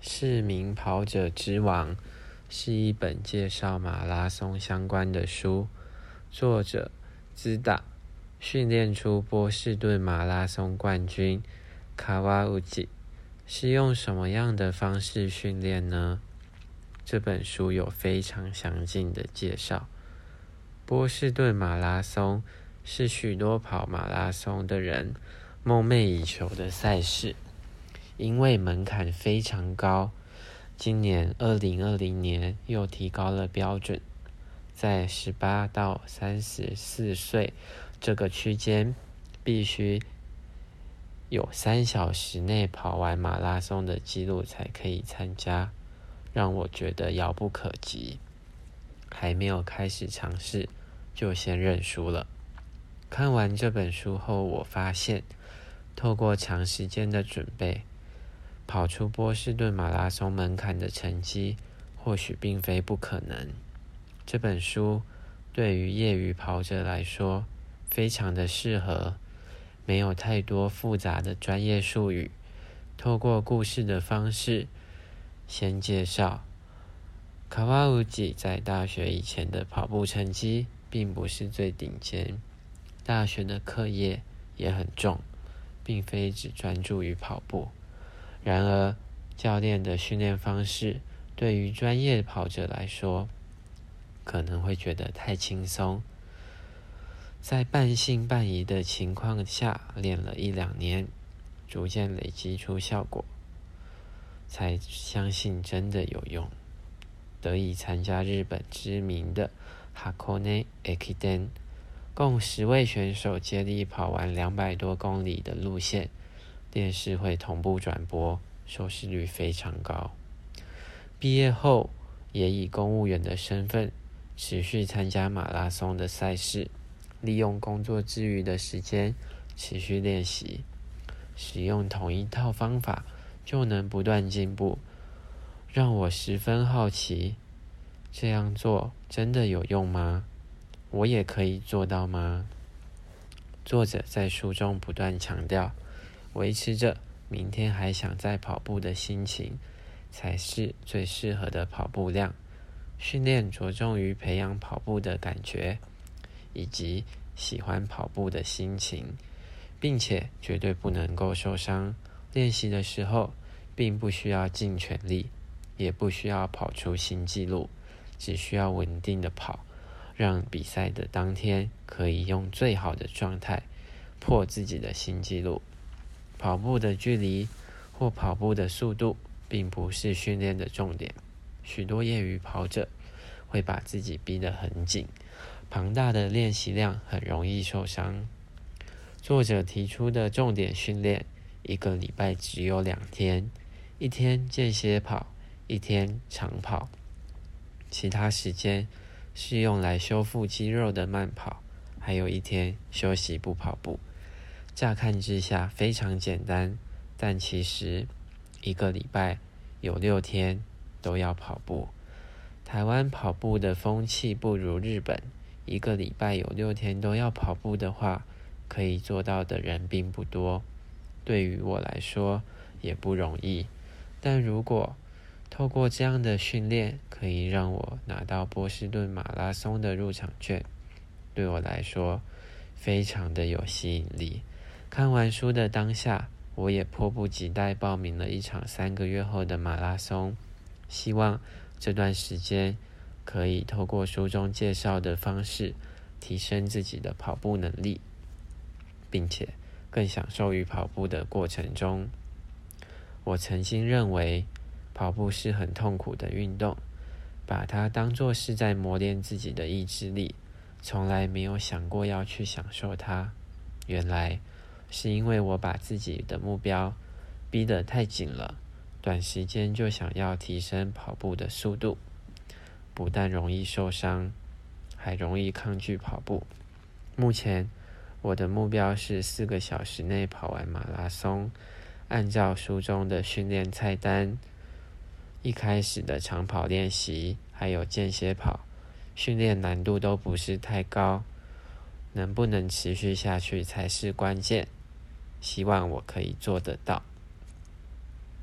是名跑者之王是一本介绍马拉松相关的书，作者兹达训练出波士顿马拉松冠军卡瓦乌吉，是用什么样的方式训练呢？这本书有非常详尽的介绍。波士顿马拉松是许多跑马拉松的人梦寐以求的赛事。因为门槛非常高，今年二零二零年又提高了标准，在十八到三十四岁这个区间，必须有三小时内跑完马拉松的记录才可以参加，让我觉得遥不可及。还没有开始尝试，就先认输了。看完这本书后，我发现，透过长时间的准备。跑出波士顿马拉松门槛的成绩，或许并非不可能。这本书对于业余跑者来说，非常的适合，没有太多复杂的专业术语，透过故事的方式，先介绍卡瓦乌吉在大学以前的跑步成绩并不是最顶尖，大学的课业也很重，并非只专注于跑步。然而，教练的训练方式对于专业跑者来说，可能会觉得太轻松。在半信半疑的情况下，练了一两年，逐渐累积出效果，才相信真的有用。得以参加日本知名的 Hakone Ekiden，，共十位选手接力跑完两百多公里的路线。电视会同步转播，收视率非常高。毕业后，也以公务员的身份持续参加马拉松的赛事，利用工作之余的时间持续练习，使用同一套方法就能不断进步，让我十分好奇：这样做真的有用吗？我也可以做到吗？作者在书中不断强调。维持着明天还想再跑步的心情，才是最适合的跑步量。训练着重于培养跑步的感觉，以及喜欢跑步的心情，并且绝对不能够受伤。练习的时候，并不需要尽全力，也不需要跑出新纪录，只需要稳定的跑，让比赛的当天可以用最好的状态破自己的新纪录。跑步的距离或跑步的速度，并不是训练的重点。许多业余跑者会把自己逼得很紧，庞大的练习量很容易受伤。作者提出的重点训练，一个礼拜只有两天，一天间歇跑，一天长跑，其他时间是用来修复肌肉的慢跑，还有一天休息不跑步。乍看之下非常简单，但其实一个礼拜有六天都要跑步。台湾跑步的风气不如日本，一个礼拜有六天都要跑步的话，可以做到的人并不多。对于我来说也不容易，但如果透过这样的训练可以让我拿到波士顿马拉松的入场券，对我来说非常的有吸引力。看完书的当下，我也迫不及待报名了一场三个月后的马拉松。希望这段时间可以透过书中介绍的方式，提升自己的跑步能力，并且更享受于跑步的过程中。我曾经认为跑步是很痛苦的运动，把它当作是在磨练自己的意志力，从来没有想过要去享受它。原来。是因为我把自己的目标逼得太紧了，短时间就想要提升跑步的速度，不但容易受伤，还容易抗拒跑步。目前我的目标是四个小时内跑完马拉松，按照书中的训练菜单，一开始的长跑练习还有间歇跑，训练难度都不是太高，能不能持续下去才是关键。希望我可以做得到。